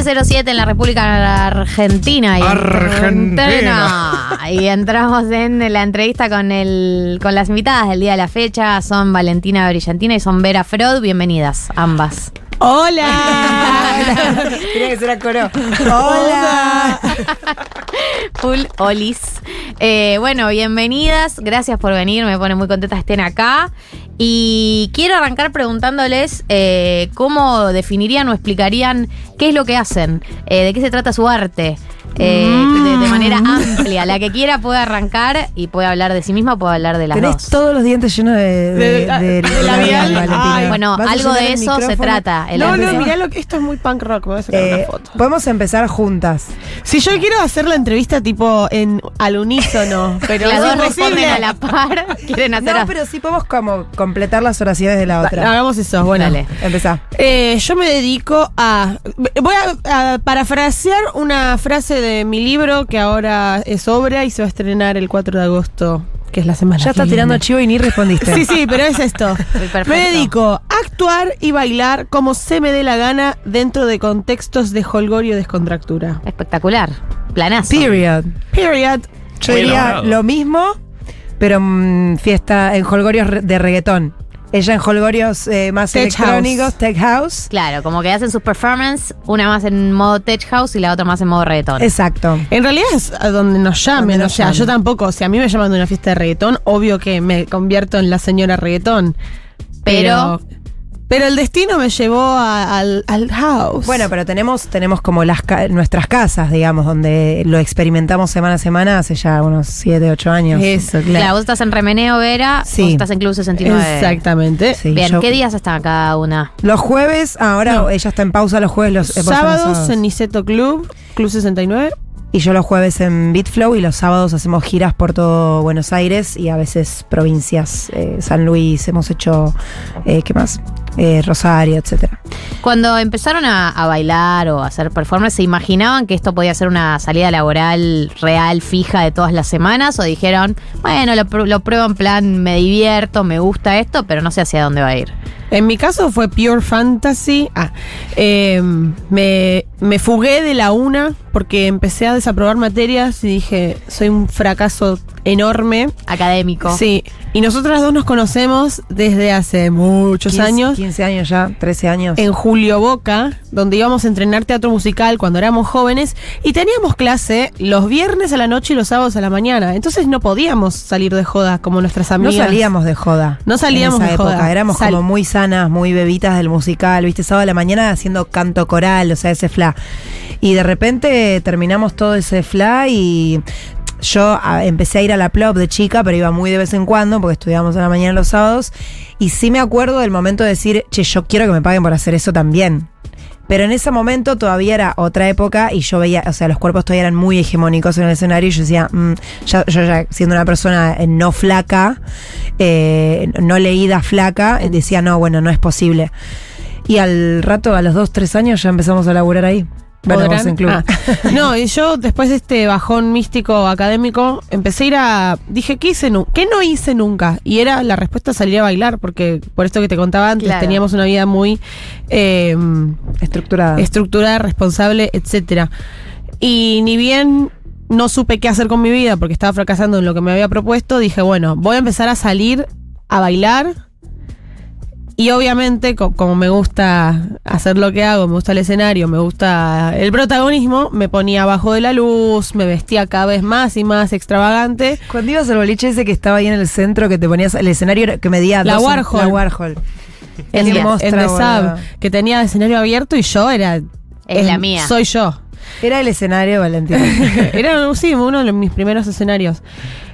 11.07 en la República Argentina. Y Argentina. Y entramos en la entrevista con, el, con las invitadas del día de la fecha. Son Valentina Brillantina y son Vera Freud. Bienvenidas, ambas. ¡Hola! Tiene que ser a coro. ¡Hola! Full Olis. Eh, bueno, bienvenidas. Gracias por venir. Me pone muy contenta que estén acá. Y quiero arrancar preguntándoles eh, cómo definirían o explicarían qué es lo que hacen, eh, de qué se trata su arte. Eh, de, de manera amplia. La que quiera puede arrancar y puede hablar de sí misma o puede hablar de las Tenés dos. todos los dientes llenos de, de, De- de- de labial. Valentina. Bueno, ¿Vas a algo de eso se trata. el No, no, mirá lo que esto es muy punk rock. Voy a sacar Eh, una foto. podemos empezar juntas. Si yo quiero hacer la entrevista tipo en al unísono, pero las dos responden a la par. Quieren hacer No, pero sí podemos como completar las oraciones de la otra. Hagamos eso, bueno. Dale. Empezá. Eh, yo me dedico a. Voy a, a parafrasear una frase de mi libro que ahora es obra y se va a estrenar el 4 de agosto, que es la semana. Ya estás tirando chivo y ni respondiste. Sí, sí, pero es esto. perfecto. Me dedico a actuar y bailar como se me dé la gana dentro de contextos de holgorio y descontractura. Espectacular. Planazo. Period. Period. Yo diría lo mismo, pero mm, fiesta en holgorios de reggaetón. Ella en holgorios eh, más Tech electrónicos, house. tech house. Claro, como que hacen sus performance, una más en modo tech house y la otra más en modo reggaetón. Exacto. En realidad es a donde nos llamen, Donde o sea, llamen. yo tampoco, si a mí me llaman de una fiesta de reggaetón, obvio que me convierto en la señora reggaetón. Pero- Pero, pero el destino me llevó a- al, al house. Bueno, pero tenemos, tenemos como las ca- nuestras casas, digamos, donde lo experimentamos semana a semana hace ya unos 7, 8 años. eso, Claro, claro. vos estás en Remeneo, Vera, Sí. vos estás en Club 69. Exactamente. Sí, Bien, yo- ¿qué días están cada una? Los jueves, ahora No. ella está en pausa los jueves, los eh, vos los Sábados en Niceto Club, Club 69. Y yo los jueves en Beatflow y los sábados hacemos giras por todo Buenos Aires y a veces provincias, eh, San Luis, hemos hecho, eh, ¿qué más? Eh, Rosario, etcétera. Cuando empezaron a, a bailar o a hacer performance, ¿se imaginaban que esto podía ser una salida laboral real, fija de todas las semanas? ¿O dijeron, bueno, lo, lo pruebo en plan, me divierto, me gusta esto, pero no sé hacia dónde va a ir? En mi caso fue Pure Fantasy. Ah, eh, me, me fugué de la una porque empecé a desaprobar materias y dije, soy un fracaso enorme. Académico. Sí, y nosotras dos nos conocemos desde hace muchos 15 años. 15 años ya, 13 años. En Julio Boca, donde íbamos a entrenar teatro musical cuando éramos jóvenes y teníamos clase los viernes a la noche y los sábados a la mañana. Entonces no podíamos salir de joda como nuestras no amigas. salíamos de joda. No salíamos en esa de época. joda. Éramos Sal- como muy sanas, muy bebitas del musical, viste, sábado a la mañana haciendo canto coral, o sea, ese fla. Y de repente terminamos todo ese fla y yo empecé a ir a la plop de chica, pero iba muy de vez en cuando porque estudiábamos a la mañana los sábados. Y sí me acuerdo del momento de decir, che, yo quiero que me paguen por hacer eso también. Pero en ese momento todavía era otra época y yo veía, o sea, los cuerpos todavía eran muy hegemónicos en el escenario y yo decía, mm, yo ya siendo una persona eh, no flaca, eh, no leída flaca, eh, decía, no, bueno, no es posible. Y al rato, a los dos, tres años, ya empezamos a laburar ahí. ¿Podrán? vos en club. Ah. No, y yo después de este bajón místico académico, empecé a ir a. Dije, ¿qué hice ¿Qué no hice nunca? Y era la respuesta salir a bailar, porque por esto que te contaba antes, Claro. teníamos una vida muy eh, Estructurada. estructurada, responsable, etcétera. Y ni bien no supe qué hacer con mi vida porque estaba fracasando en lo que me había propuesto, dije, bueno, voy a empezar a salir a bailar. Y obviamente, co- como me gusta hacer lo que hago, me gusta el escenario, me gusta el protagonismo, me ponía abajo de la luz, me vestía cada vez más y más extravagante. Cuando ibas al boliche ese que estaba ahí en el centro, que te ponías, el escenario que medía La dos- Warhol. La Warhol. En, The- mostra, en The. Sub, que tenía escenario abierto y yo era... Es la mía. Soy yo. Era el escenario, Valentina. Era, sí, uno de mis primeros escenarios.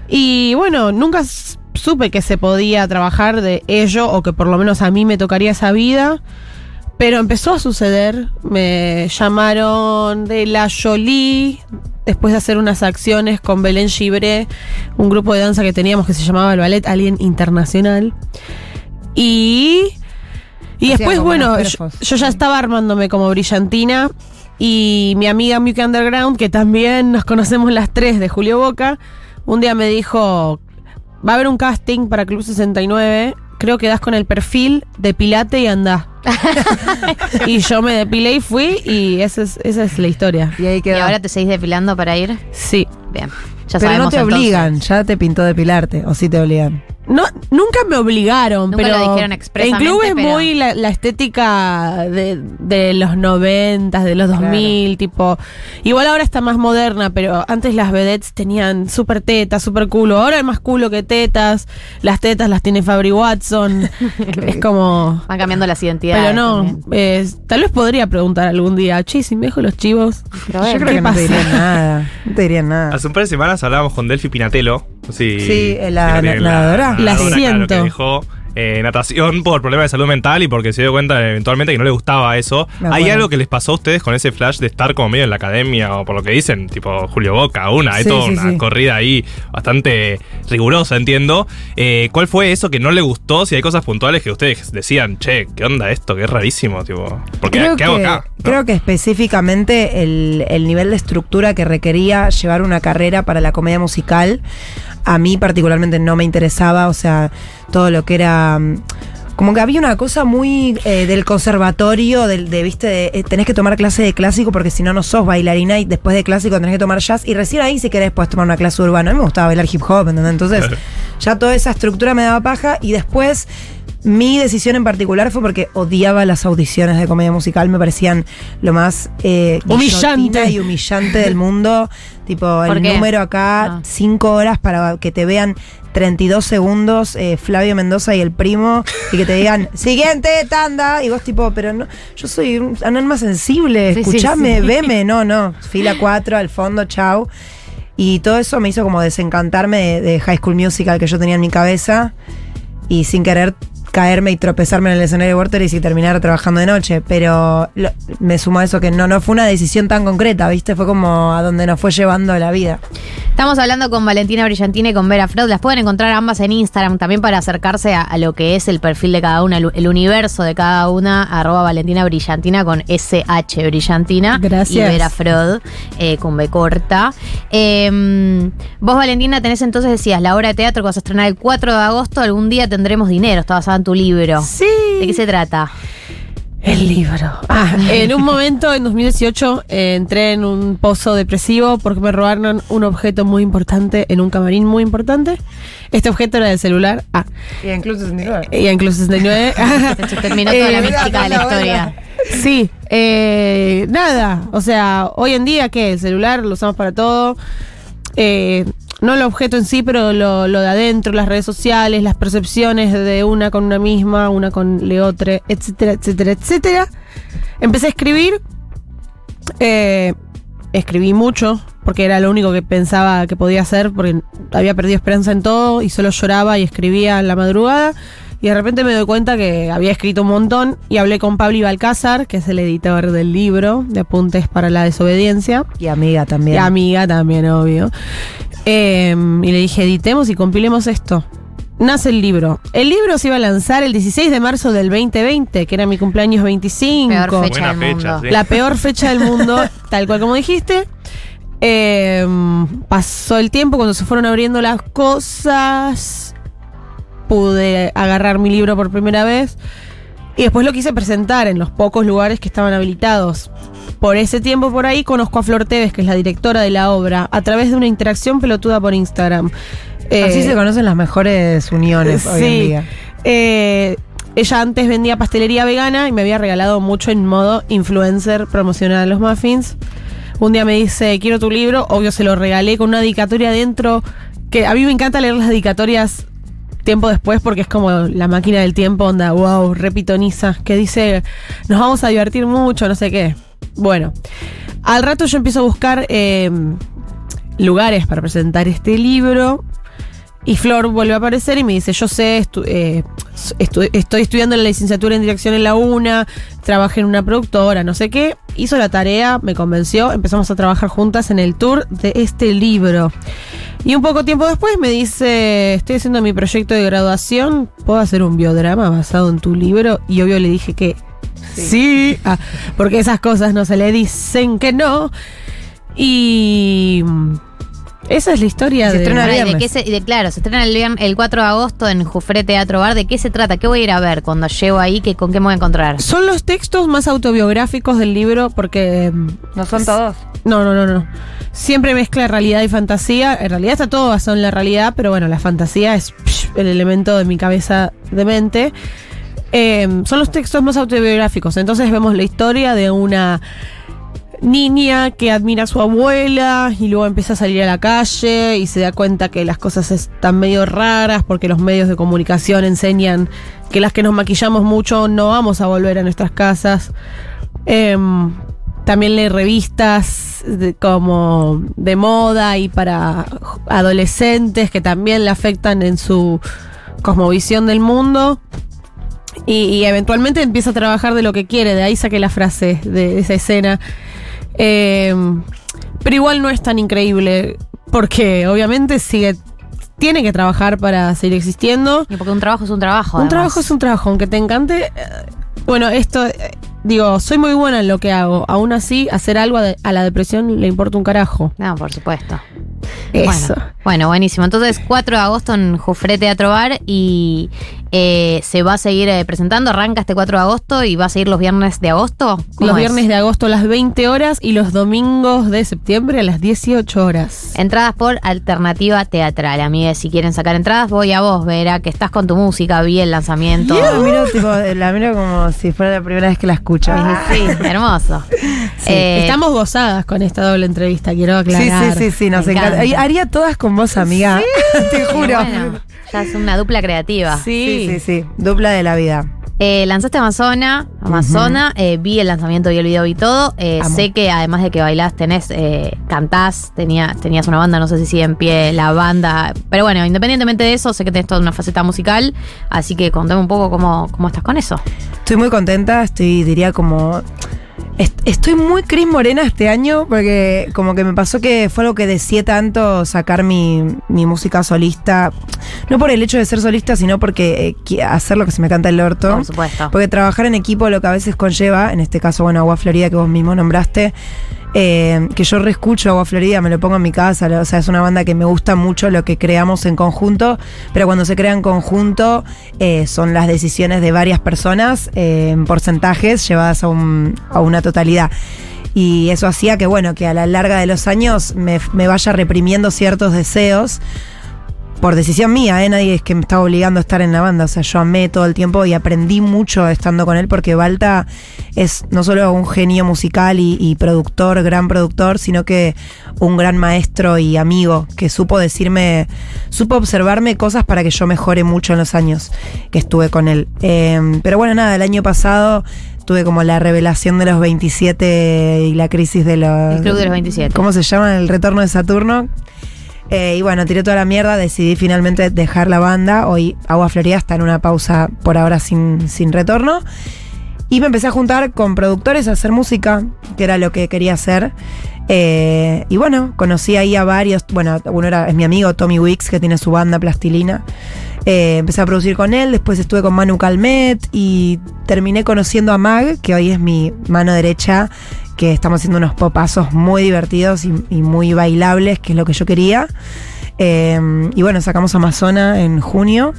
Y bueno, nunca supe que se podía trabajar de ello o que por lo menos a mí me tocaría esa vida. Pero empezó a suceder. Me llamaron de la Jolie después de hacer unas acciones con Belén Gibré, un grupo de danza que teníamos que se llamaba el Ballet Alien Internacional. Y, y después, bueno, yo, ya estaba armándome como brillantina. Y mi amiga Mickey Underground, que también nos conocemos las tres de Julio Boca, un día me dijo, va a haber un casting para Club 69, creo que das con el perfil, depilate y anda. y yo me depilé y fui y esa es, esa es la historia. Y ahí ¿Y quedó. ahora te seguís depilando para ir? Sí. Bien. Ya Pero no sabemos te entonces. obligan, ya te pintó depilarte, o sí te obligan. No, nunca me obligaron, Nunca pero lo dijeron expresamente, en club es pero- muy la, la estética de, de los noventas, de los 2000, tipo. Igual ahora está más moderna, pero antes las vedettes tenían súper tetas, súper culo. Ahora hay más culo que tetas. Las tetas las tiene Fabri Watson. es como. Van cambiando las identidades. Pero no, eh, tal vez podría preguntar algún día, che, si me dejo los chivos. Pero Yo creo ¿qué que no te pasa? dirían nada. No te dirían nada. Hace un par de semanas hablábamos con Delphi Pinatello. Sí, Sí, la nadadora. La claro, siento. eh, natación por problemas de salud mental y porque se dio cuenta eventualmente que no le gustaba eso. Me ¿Hay algo que les pasó a ustedes con ese flash de estar como medio en la academia o por lo que dicen, tipo Julio Boca, una, hay Sí, toda sí, una sí. corrida ahí bastante rigurosa, entiendo. Eh, ¿Cuál fue eso que no le gustó? Si hay cosas puntuales que ustedes decían, che, ¿qué onda esto? Que es rarísimo, tipo, Creo ¿qué hago que- acá? ¿No? Creo que específicamente el, el nivel de estructura que requería llevar una carrera para la comedia musical, a mí particularmente no me interesaba, o sea, todo lo que era... mm, Como que había una cosa muy eh, del conservatorio, del, de, viste, de, eh, tenés que tomar clase de clásico porque si no, no sos bailarina y después de clásico tenés que tomar jazz y recién ahí si querés puedes tomar una clase urbana. A mí me gustaba bailar hip hop, ¿entendés? Entonces ya toda esa estructura me daba paja y después mi decisión en particular fue porque odiaba las audiciones de comedia musical, me parecían lo más eh, Humillante. y humillante del mundo. Tipo, ¿Por el qué? número acá, Ah. cinco horas para que te vean 32 segundos, eh, Flavio Mendoza y el primo, y que te digan, siguiente tanda, y vos tipo, pero no, yo soy un alma sensible, Sí, sí, escuchame, sí. veme, no, no, fila 4 al fondo, chau. Y todo eso me hizo como desencantarme de, de High School Musical que yo tenía en mi cabeza y sin querer caerme y tropezarme en el escenario de Vorterix y terminar trabajando de noche. Pero lo- me sumo a eso que no, no fue una decisión tan concreta, ¿viste? Fue como a donde nos fue llevando la vida. Estamos hablando con Valentina Brillantina y con Vera Freud. Las pueden encontrar ambas en Instagram también para acercarse a, a lo que es el perfil de cada una, el, el universo de cada una. Arroba Valentina Brillantina con SH Brillantina. Gracias. Y Vera Freud eh, con B corta. Eh, vos, Valentina, tenés entonces, decías, la obra de teatro que vas a estrenar el 4 de agosto. Algún día tendremos dinero. En tu libro. Sí. ¿De qué se trata? El libro. Ah, en un momento, en 2018, eh, entré en un pozo depresivo porque me robaron un objeto muy importante en un camarín muy importante. Este objeto era del celular. Ah, Y incluso 69. y incluso 69. Se terminó toda la Eh, mística de la historia. Sí, eh, nada. O sea, hoy en día, ¿qué? El celular lo usamos para todo. Eh, no el objeto en sí, pero lo, lo de adentro, las redes sociales, las percepciones de una con una misma, una con leotre, etcétera, etcétera, etcétera. Empecé a escribir. Eh, escribí mucho, porque era lo único que pensaba que podía hacer, porque había perdido esperanza en todo y solo lloraba y escribía en la madrugada. Y de repente me doy cuenta que había escrito un montón y hablé con Pablo Ibalcázar, que es el editor del libro de Apuntes para la Desobediencia. Y amiga también. Y amiga también, obvio. Eh, y le dije, editemos y compilemos esto. Nace el libro. El libro se iba a lanzar el 16 de marzo del 2020, que era mi cumpleaños 25. Peor fecha Buena del fecha, mundo. sí. La peor fecha del mundo, tal cual como dijiste. Eh, pasó el tiempo cuando se fueron abriendo las cosas. Pude agarrar mi libro por primera vez. Y después lo quise presentar en los pocos lugares que estaban habilitados. Por ese tiempo por ahí conozco a Flor Tevez, que es la directora de la obra, a través de una interacción pelotuda por Instagram. Así Eh, se conocen las mejores uniones hoy en Sí. día. Eh, ella antes vendía pastelería vegana y me había regalado mucho en modo influencer promocionar los muffins. Un día me dice, quiero tu libro, obvio se lo regalé con una dedicatoria adentro, que a mí me encanta leer las dedicatorias tiempo después porque es como la máquina del tiempo, onda, wow, repitoniza, que dice, nos vamos a divertir mucho, no sé qué. Bueno, al rato yo empiezo a buscar eh, lugares para presentar este libro. Y Flor vuelve a aparecer y me dice, yo sé, eh, estoy estudiando la licenciatura en dirección en la UNA, trabajé en una productora, no sé qué. Hizo la tarea, me convenció, empezamos a trabajar juntas en el tour de este libro. Y un poco tiempo después me dice, estoy haciendo mi proyecto de graduación, ¿puedo hacer un biodrama basado en tu libro? Y obvio le dije que sí, Ah, porque esas cosas no se le dicen que no. Y... Esa es la historia Se de. estrena de qué se- de- claro, se estrena el, el 4 de agosto en Jufre Teatro Bar. ¿De qué se trata? ¿Qué voy a ir a ver cuando llego ahí? ¿Qué, ¿Con qué me voy a encontrar? Son los textos más autobiográficos del libro porque. mm, No son todos. No, no, no, no. Siempre mezcla realidad y fantasía. En realidad está todo basado en la realidad, pero bueno, la fantasía es psh, el elemento de mi cabeza de mente. Eh, son los textos más autobiográficos. Entonces vemos la historia de una niña que admira a su abuela y luego empieza a salir a la calle y se da cuenta que las cosas están medio raras porque los medios de comunicación enseñan que las que nos maquillamos mucho no vamos a volver a nuestras casas. Em, también lee revistas como de moda y para adolescentes que también le afectan en su cosmovisión del mundo. Y, y eventualmente empieza a trabajar de lo que quiere, de ahí saqué la frase de esa escena. Eh, pero igual no es tan increíble, porque obviamente sigue, tiene que trabajar para seguir existiendo. Y porque un trabajo es un trabajo. Un además. trabajo es un trabajo, aunque te encante. eh, Bueno, esto, eh, digo, soy muy buena en lo que hago. Aún así, hacer algo a, la depresión le importa un carajo. No, por supuesto. Eso. Bueno, bueno, buenísimo. Entonces, 4 de agosto en Jufre Teatro Bar y eh, se va a seguir eh, presentando. Arranca este 4 de agosto y va a seguir los viernes de agosto. ¿Cómo Los es? viernes de agosto a las 20 horas y los domingos de septiembre a las 18 horas. Entradas por Alternativa Teatral, amigues. Si quieren sacar entradas, voy a vos, Vera, que estás con tu música, vi el lanzamiento. La miro, tipo, la miro como si fuera la primera vez que la escucho. Sí, hermoso. Eh, Estamos gozadas con esta doble entrevista, quiero Sí, aclarar. sí, sí, sí, nos Me encanta. Haría todas con vos, amiga. Te juro. bueno, ya es una dupla creativa. Sí, sí, sí. Dupla de la vida. Eh, lanzaste Amazona, Amazona, eh, vi el lanzamiento, vi el video, vi todo. Eh, sé que además de que bailás, tenés, cantás, tenía, tenías una banda, no sé si sigue en pie la banda. Pero bueno, independientemente de eso, sé que tenés toda una faceta musical. Así que contame un poco cómo, cómo estás con eso. Estoy muy contenta, estoy, diría como... est- Estoy muy Cris Morena este año porque como que me pasó que fue algo que deseé tanto sacar mi, mi música solista. No por el hecho de ser solista, sino porque eh, hacer lo que se me canta el orto. Por supuesto. Porque trabajar en equipo lo que a veces conlleva, en este caso, bueno, Agua Florida que vos mismo nombraste, eh, que yo reescucho Agua Florida, me lo pongo en mi casa, o sea, es una banda que me gusta mucho lo que creamos en conjunto, pero cuando se crea en conjunto eh, son las decisiones de varias personas eh, en porcentajes llevadas a, a una totalidad. Y eso hacía que, bueno, que a la larga de los años me, me vaya reprimiendo ciertos deseos por decisión mía, ¿eh? nadie es que me estaba obligando a estar en la banda. O sea, yo amé todo el tiempo y aprendí mucho estando con él porque Balta es no solo un genio musical y, y productor, gran productor, sino que un gran maestro y amigo que supo decirme, supo observarme cosas para que yo mejore mucho en los años que estuve con él. Eh, pero bueno, nada, el año pasado tuve como la revelación de los 27 y la crisis de los... El Club de los 27. ¿Cómo se llama? El retorno de Saturno. Eh, y bueno, tiré toda la mierda, decidí finalmente dejar la banda. Hoy Agua Florida está en una pausa por ahora sin, sin retorno. Y me empecé a juntar con productores a hacer música, que era lo que quería hacer. Eh, y bueno, conocí ahí a varios. Bueno, uno era, es mi amigo Tommy Wicks, que tiene su banda Plastilina. Eh, empecé a producir con él, después estuve con Manu Calmet y terminé conociendo a Mag, que hoy es mi mano derecha, que estamos haciendo unos popazos muy divertidos y, muy bailables, que es lo que yo quería. Eh, y bueno, sacamos Amazona en junio.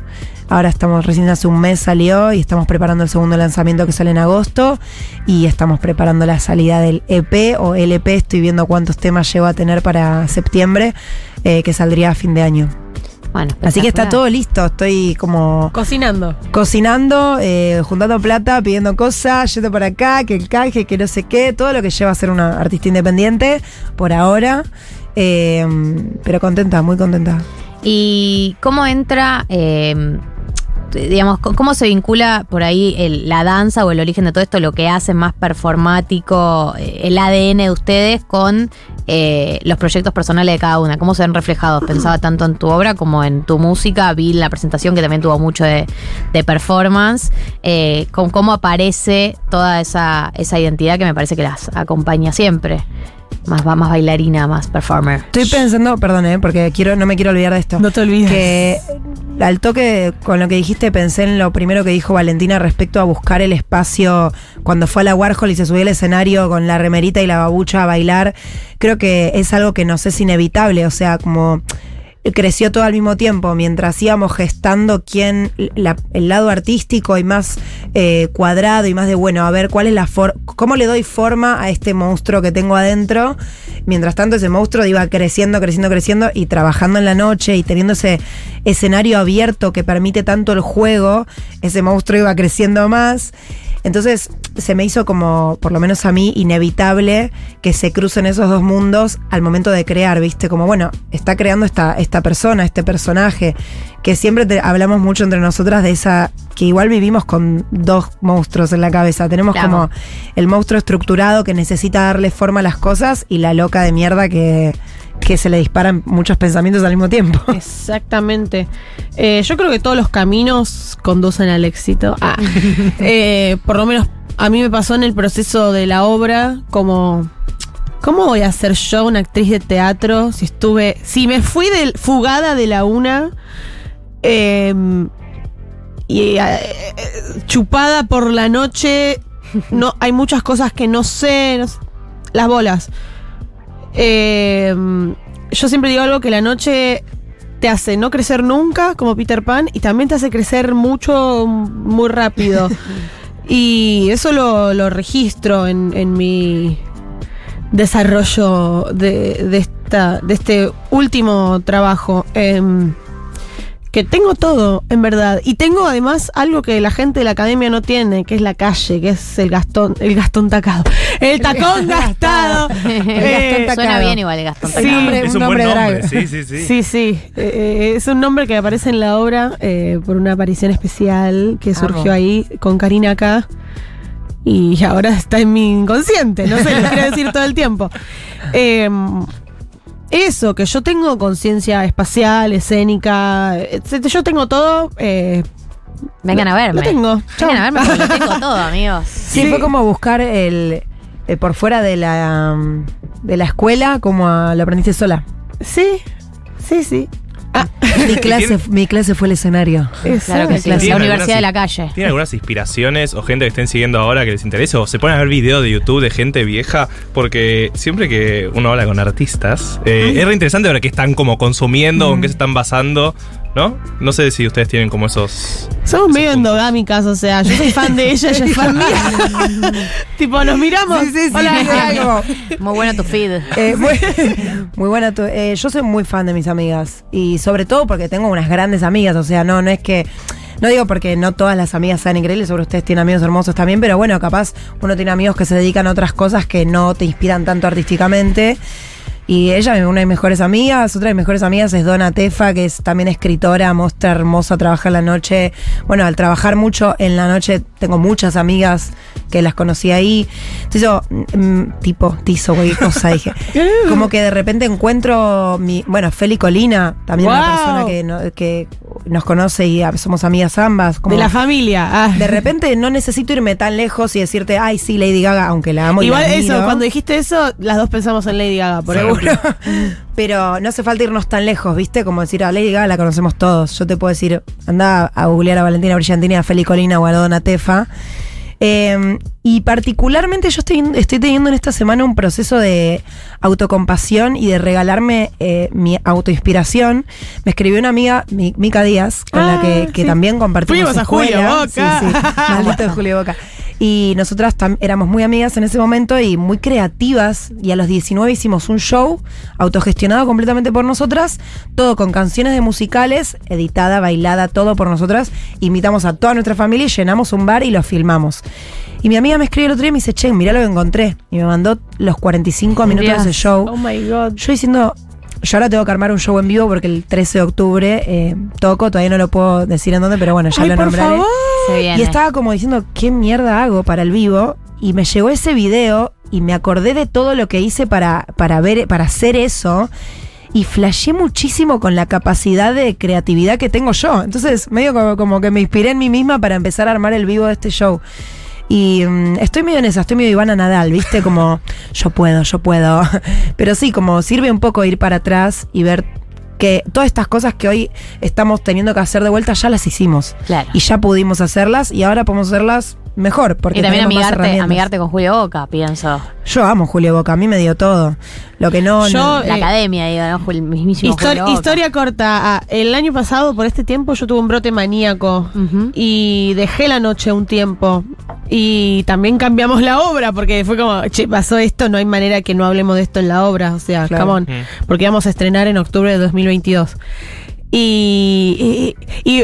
Ahora estamos, recién hace un mes salió y estamos preparando el segundo lanzamiento que sale en agosto. Y estamos preparando la salida del EP o LP. Estoy viendo cuántos temas llevo a tener para septiembre, eh, que saldría a fin de año. Bueno, Así que está todo listo. Estoy como Cocinando. cocinando, eh, juntando plata, pidiendo cosas, yendo por acá, que el canje, que no sé qué, todo lo que lleva a ser una artista independiente por ahora. Eh, pero contenta, muy contenta. ¿Y cómo entra, eh, digamos, cómo se vincula por ahí el- la danza o el origen de todo esto, lo que hace más performático, eh, el ADN de ustedes con eh, los proyectos personales de cada una? ¿Cómo se ven reflejados? Pensaba tanto en tu obra como en tu música, vi la presentación que también tuvo mucho de, de performance, eh, con cómo aparece toda esa, esa identidad que me parece que las acompaña siempre. Más, más bailarina, más performer. Estoy pensando, perdón, eh, porque quiero, no me quiero olvidar de esto. No te olvides. Que al toque con lo que dijiste pensé en lo primero que dijo Valentina respecto a buscar el espacio cuando fue a la Warhol y se subió al escenario con la remerita y la babucha a bailar. Creo que es algo que nos es inevitable, o sea, como creció todo al mismo tiempo, mientras íbamos gestando quién, el lado artístico y más eh, cuadrado y más de, bueno, a ver cuál es la forma, cómo le doy forma a este monstruo que tengo adentro. Mientras tanto ese monstruo iba creciendo, creciendo, creciendo y trabajando en la noche y teniendo ese escenario abierto que permite tanto el juego, ese monstruo iba creciendo más. Entonces se me hizo como, por lo menos a mí, inevitable que se crucen esos dos mundos al momento de crear, ¿viste? Como, bueno, está creando esta, esta persona, este personaje, que siempre te- hablamos mucho entre nosotras de esa, que igual vivimos con dos monstruos en la cabeza. Tenemos Claro. como el monstruo estructurado que necesita darle forma a las cosas y la loca de mierda que, que se le disparan muchos pensamientos al mismo tiempo. Exactamente. Eh, yo creo que todos los caminos conducen al éxito. Ah. Eh, por lo menos a mí me pasó en el proceso de la obra como... ¿Cómo voy a ser yo una actriz de teatro si estuve... Si me fui del, fugada de la una eh, y eh, chupada por la noche, no, hay muchas cosas que no sé, no sé, las bolas. Eh, yo siempre digo algo que la noche te hace no crecer nunca, como Peter Pan, y también te hace crecer mucho, muy rápido. y eso lo, lo registro en, en mi desarrollo de, de esta, de este último trabajo. Em, que tengo todo, en verdad. Y tengo además algo que la gente de la academia no tiene, que es la calle, que es el gastón, el gastón tacado. El tacón gastado. Eh, Gastón Suena Tacado. bien igual el Gastón Sí. Tacado. nombre- es un un buen nombre drag. Sí, sí, sí. Sí, sí. Eh, eh, es un nombre que aparece en la obra eh, por una aparición especial que surgió Amo. ahí con Karina acá. Y ahora está en mi inconsciente, no sé, lo quiero decir todo el tiempo. Eh, eso, que yo tengo conciencia espacial, escénica, etcétera. Yo tengo todo. eh, Vengan a verme. Lo tengo. Vengan a verme porque lo tengo todo, amigos. Sí, Sí. fue como buscar el, eh, por fuera de la, um, de la escuela, como a- lo aprendiste sola. Sí, sí, sí. Ah, Mi clase, mi clase fue el escenario. Claro que sí. La ¿Tienen Universidad de la Calle. ¿Tienen algunas inspiraciones o gente que estén siguiendo ahora que les interese? ¿O se ponen a ver videos de YouTube de gente vieja? Porque siempre que uno habla con artistas, eh, es re interesante ver qué están como consumiendo en qué se están basando, ¿no? No sé si ustedes tienen como esos... somos medio endogámicas, o sea, yo soy fan de ella, ella es fan mía. tipo, nos miramos. Sí, sí, sí, Hola. dice algo. Muy bueno tu feed. Eh, muy, muy buena. tu- eh, yo soy muy fan de mis amigas. Y sobre todo porque tengo unas grandes amigas. O sea, no, no es que. No digo porque no todas las amigas sean increíbles, sobre ustedes tienen amigos hermosos también, pero bueno, capaz uno tiene amigos que se dedican a otras cosas que no te inspiran tanto artísticamente. Y ella es una de mis mejores amigas. Otra de mis mejores amigas es Donna Tefa, que es también escritora, mostra hermosa, trabaja en la noche. Bueno, al trabajar mucho en la noche, tengo muchas amigas que las conocí ahí. Entonces yo, mm, tipo, tizo, güey, cosa dije. Como que de repente encuentro mi. Bueno, Feli Colina, también una persona que, no- que nos conoce y ah, somos amigas ambas. Como De la familia. ah. de repente no necesito irme tan lejos y decirte, ay, sí, Lady Gaga, aunque la amo y Igual la eso, cuando dijiste eso, las dos pensamos en Lady Gaga, por Seguro. Pero no hace falta irnos tan lejos, ¿viste? Como decir, a Lady Gaga la conocemos todos. Yo te puedo decir, anda a googlear a Valentina Brillantini, a Feli Colina o a Donna Tefa. Eh, y particularmente yo estoy, estoy teniendo en esta semana un proceso de autocompasión y de regalarme eh, mi autoinspiración. Me escribió una amiga, Mi- Mica Díaz, con la Ah, que, que sí. también compartimos Fuimos a Julio escuela. Boca. Sí, sí, maldito de Julio Boca. Y nosotras éramos muy amigas en ese momento y muy creativas. Y a los 19 hicimos un show autogestionado completamente por nosotras, todo con canciones de musicales, editada, bailada, todo por nosotras. Invitamos a toda nuestra familia y llenamos un bar y lo filmamos. Y mi amiga me escribió el otro día y me dice, che, mirá lo que encontré. Y me mandó los 45 minutos de ese show. Oh my god. Yo diciendo, yo ahora tengo que armar un show en vivo porque el 13 de octubre eh, toco, todavía no lo puedo decir en dónde, pero bueno, ya Ay, lo por nombraré. favor. Se viene. Y estaba como diciendo, ¿qué mierda hago para el vivo? Y me llegó ese video y me acordé de todo lo que hice para, para ver, para hacer eso. Y flashé muchísimo con la capacidad de creatividad que tengo yo. Entonces, medio como, como que me inspiré en mí misma para empezar a armar el vivo de este show. Y mm, estoy medio en esa, estoy medio Ivana Nadal, ¿viste? Como yo puedo, yo puedo. Pero sí, como sirve un poco ir para atrás y ver que todas estas cosas que hoy estamos teniendo que hacer de vuelta ya las hicimos. Claro. Y ya pudimos hacerlas y ahora podemos hacerlas mejor. Porque y también amigarte, amigarte con Julio Boca, pienso. Yo amo Julio Boca, a mí me dio todo. Lo que no. Yo, no- Eh, La academia, digo, ¿no? Jul- mismísimo Histori- Julio Boca. historia corta. Ah, el año pasado, por este tiempo, yo tuve un brote maníaco y dejé la noche un tiempo. Y también cambiamos la obra porque fue como, che, pasó esto, no hay manera que no hablemos de esto en la obra. O sea, Claro. come on. Mm. Porque vamos a estrenar en octubre de 2022. Y, y, y,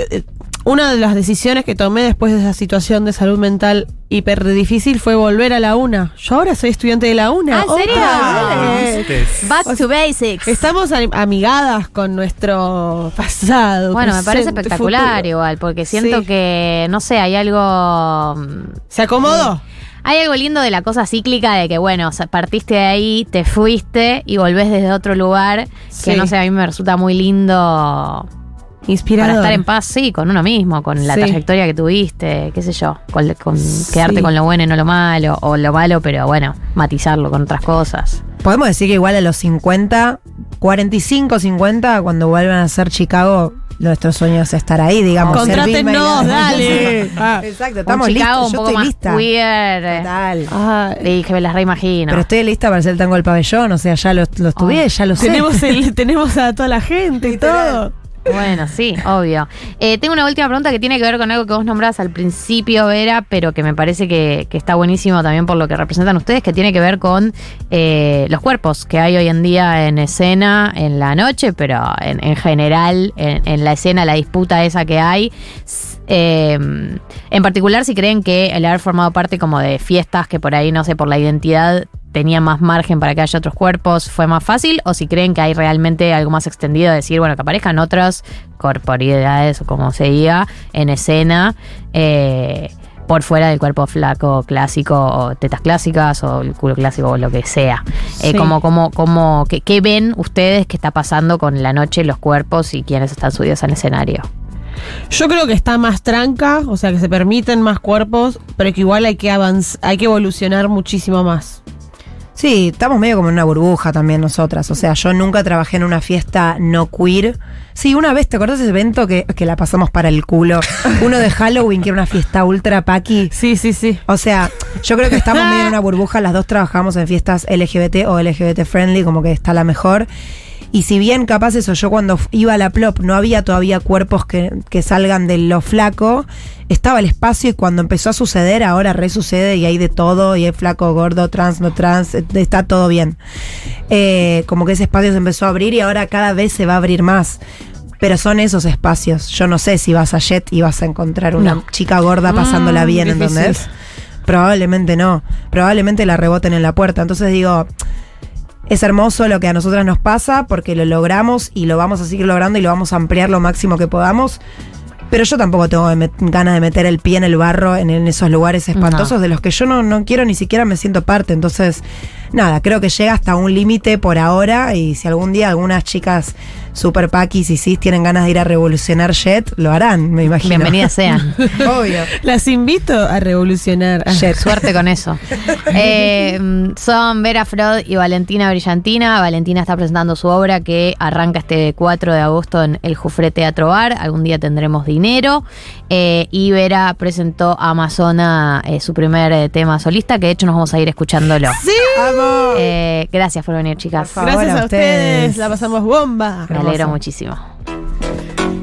una de las decisiones que tomé después de esa situación de salud mental hiper difícil fue volver a la UNA. Yo ahora soy estudiante de la UNA. Ah, ¿en serio? Back to basics. Estamos am- amigadas con nuestro pasado. Bueno, me parece espectacular futuro. igual, porque siento Sí. que, no sé, hay algo... mm, ¿Se acomodó? Hay algo lindo de la cosa cíclica de que, bueno, partiste de ahí, te fuiste y volvés desde otro lugar, que no sé, a mí me resulta muy lindo Inspirador. para estar en paz, sí, con uno mismo, con la Sí. trayectoria que tuviste, qué sé yo, con, con Sí. quedarte con lo bueno y no lo malo, o lo malo, pero bueno, matizarlo con otras cosas. Podemos decir que igual a los 50, 45, 50, cuando vuelvan a ser Chicago, nuestro sueño es estar ahí, digamos. la- dale. Ah. Exacto, Un estamos Chicago listos. un Yo poco estoy más lista. queer. eh, Total. Ay. Y que me las reimagino. Pero estoy lista para hacer el tango del pabellón, o sea, ya lo, lo estudié, Oh. ya lo sé. tenemos, el- tenemos a toda la gente y todo. Bueno, sí, obvio. Eh, tengo una última pregunta que tiene que ver con algo que vos nombrás al principio, Vera, pero que me parece que, que está buenísimo también por lo que representan ustedes, que tiene que ver con eh, los cuerpos que hay hoy en día en escena, en la noche, pero en, en general, en, en la escena, la disputa esa que hay. Eh, en particular, si creen que el haber formado parte como de fiestas que por ahí, no sé, por la identidad tenía más margen para que haya otros cuerpos, fue más fácil, o si creen que hay realmente algo más extendido de decir, bueno, que aparezcan otras corporeidades o como se diga en escena. eh, por fuera del cuerpo flaco clásico o tetas clásicas o el culo clásico o lo que sea. Eh, como, como, como, ¿qué, qué ven ustedes que está pasando con la noche, los cuerpos y quienes están subidos al escenario? Yo creo que está más tranca, o sea que se permiten más cuerpos, pero que igual hay que avanzar, hay que evolucionar muchísimo más. Sí, estamos medio como en una burbuja también nosotras. O sea, yo nunca trabajé en una fiesta no queer. Sí, una vez, ¿te acordás de ese evento que, que la pasamos para el culo? Uno de Halloween, que era una fiesta ultra paqui. Sí, sí, sí. O sea, yo creo que estamos medio en una burbuja. Las dos trabajamos en fiestas LGBT o LGBT friendly, como que está la mejor. Y si bien capaz eso, yo cuando iba a la plop no había todavía cuerpos que, que salgan de lo flaco, estaba el espacio y cuando empezó a suceder, ahora resucede y hay de todo, y hay flaco, gordo, trans, no trans, eh, está todo bien. Eh, como que ese espacio se empezó a abrir y ahora cada vez se va a abrir más. Pero son esos espacios. Yo no sé si vas a Jet y vas a encontrar una No. chica gorda pasándola Mm, bien, difícil. ¿entendés? Probablemente no. Probablemente la reboten en la puerta. Entonces digo, es hermoso lo que a nosotras nos pasa porque lo logramos y lo vamos a seguir logrando y lo vamos a ampliar lo máximo que podamos. Pero yo tampoco tengo ganas de meter el pie en el barro en, en esos lugares espantosos No. de los que yo no, no quiero ni siquiera me siento parte. Entonces, nada, creo que llega hasta un límite por ahora y si algún día algunas chicas super paquis y cis tienen ganas de ir a revolucionar Jet, lo harán, me imagino. Bienvenidas sean. Obvio. Las invito a revolucionar. Jet. Suerte con eso. Eh, son Vera Frod y Valentina Brillantina. Valentina está presentando su obra que arranca este 4 de agosto en el Jufré Teatro Bar. Algún día tendremos dinero. Eh, y Vera presentó a Amazona eh, su primer tema solista, que de hecho nos vamos a ir escuchándolo. Sí. Vamos. Eh, gracias por venir, chicas. Por favor, Gracias a a ustedes. ustedes. La pasamos bomba hermoso. alegro muchísimo.